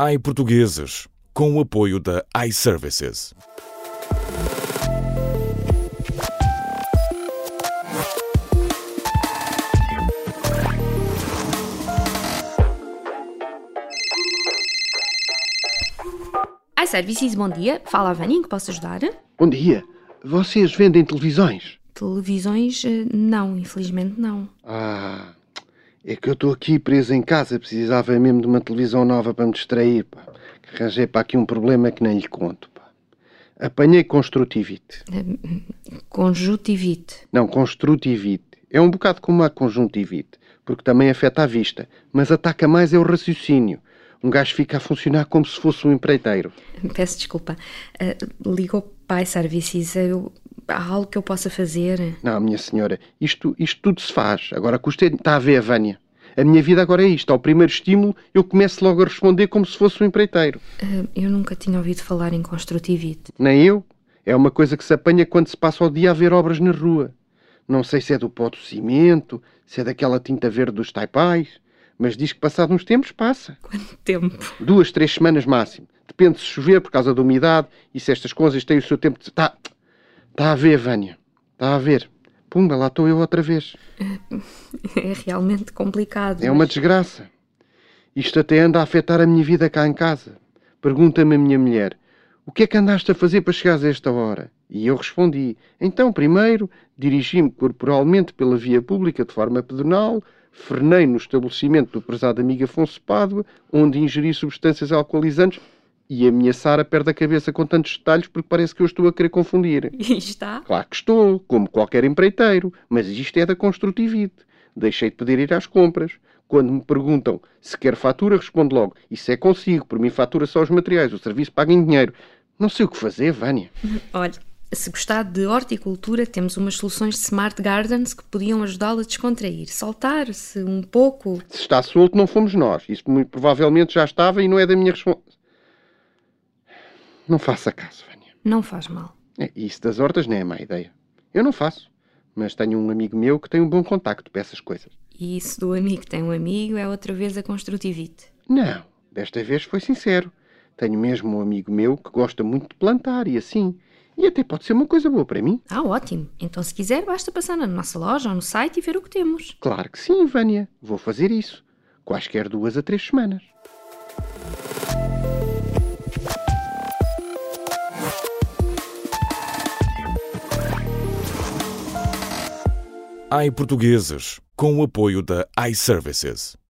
iPortugueses, com o apoio da iServices. iServices, bom dia. Fala a Vânia, que posso ajudar? Bom dia. Vocês vendem televisões? Televisões, eh, não, infelizmente não. Ah, é que eu estou aqui preso em casa. Precisava mesmo de uma televisão nova para me distrair. Pá. Arranjei para aqui um problema que nem lhe conto. Pá. Apanhei construtivite. Conjuntivite. Não, construtivite. É um bocado como a conjuntivite, porque também afeta a vista, mas ataca mais é o raciocínio. Um gajo fica a funcionar como se fosse um empreiteiro. Peço desculpa. Uh, ligou para iServices. Eu, há algo que eu possa fazer? Não, minha senhora, isto, isto tudo se faz. Agora custa está a ver, Vânia. A minha vida agora é isto. Ao primeiro estímulo, eu começo logo a responder como se fosse um empreiteiro. Uh, eu nunca tinha ouvido falar em construtivite. Nem eu. É uma coisa que se apanha quando se passa o dia a ver obras na rua. Não sei se é do pó do cimento, se é daquela tinta verde dos taipais, mas diz que passado uns tempos passa. Quanto tempo? Duas, três semanas máximo. Depende se chover por causa da umidade e se estas coisas têm o seu tempo de... Está tá a ver, Vânia. Está a ver. Pumba, lá estou eu outra vez. É realmente complicado. É uma desgraça. Isto até anda a afetar a minha vida cá em casa. Pergunta-me a minha mulher: o que é que andaste a fazer para chegares a esta hora? E eu respondi: então, primeiro, dirigi-me corporalmente pela via pública de forma pedonal, frenei no estabelecimento do prezado amigo Afonso Pádua, onde ingeri substâncias alcoolizantes e a minha Sara perde a cabeça com tantos detalhes porque parece que eu estou a querer confundir. E está? Claro que estou, como qualquer empreiteiro, mas isto é da construtivite. Deixei de poder ir às compras. Quando me perguntam se quer fatura, respondo logo: Isso é consigo, por mim fatura só os materiais, o serviço paga em dinheiro. Não sei o que fazer, Vânia. Olha, se gostar de horticultura, temos umas soluções de Smart Gardens que podiam ajudá-lo a descontrair, soltar-se um pouco. Se está solto, não fomos nós. Isso muito provavelmente já estava e não é da minha responsabilidade. Não faça caso, Vânia. Não faz mal. É, isso das hortas nem é má ideia. Eu não faço. Mas tenho um amigo meu que tem um bom contacto para essas coisas. E isso do amigo tem um amigo é outra vez a construtivite. Não, desta vez foi sincero. Tenho mesmo um amigo meu que gosta muito de plantar e assim. E até pode ser uma coisa boa para mim. Ah, ótimo. Então, se quiser, basta passar na nossa loja ou no site e ver o que temos. Claro que sim, Vânia. Vou fazer isso. Quaisquer duas a três semanas. iPortugueses, com o apoio da iServices.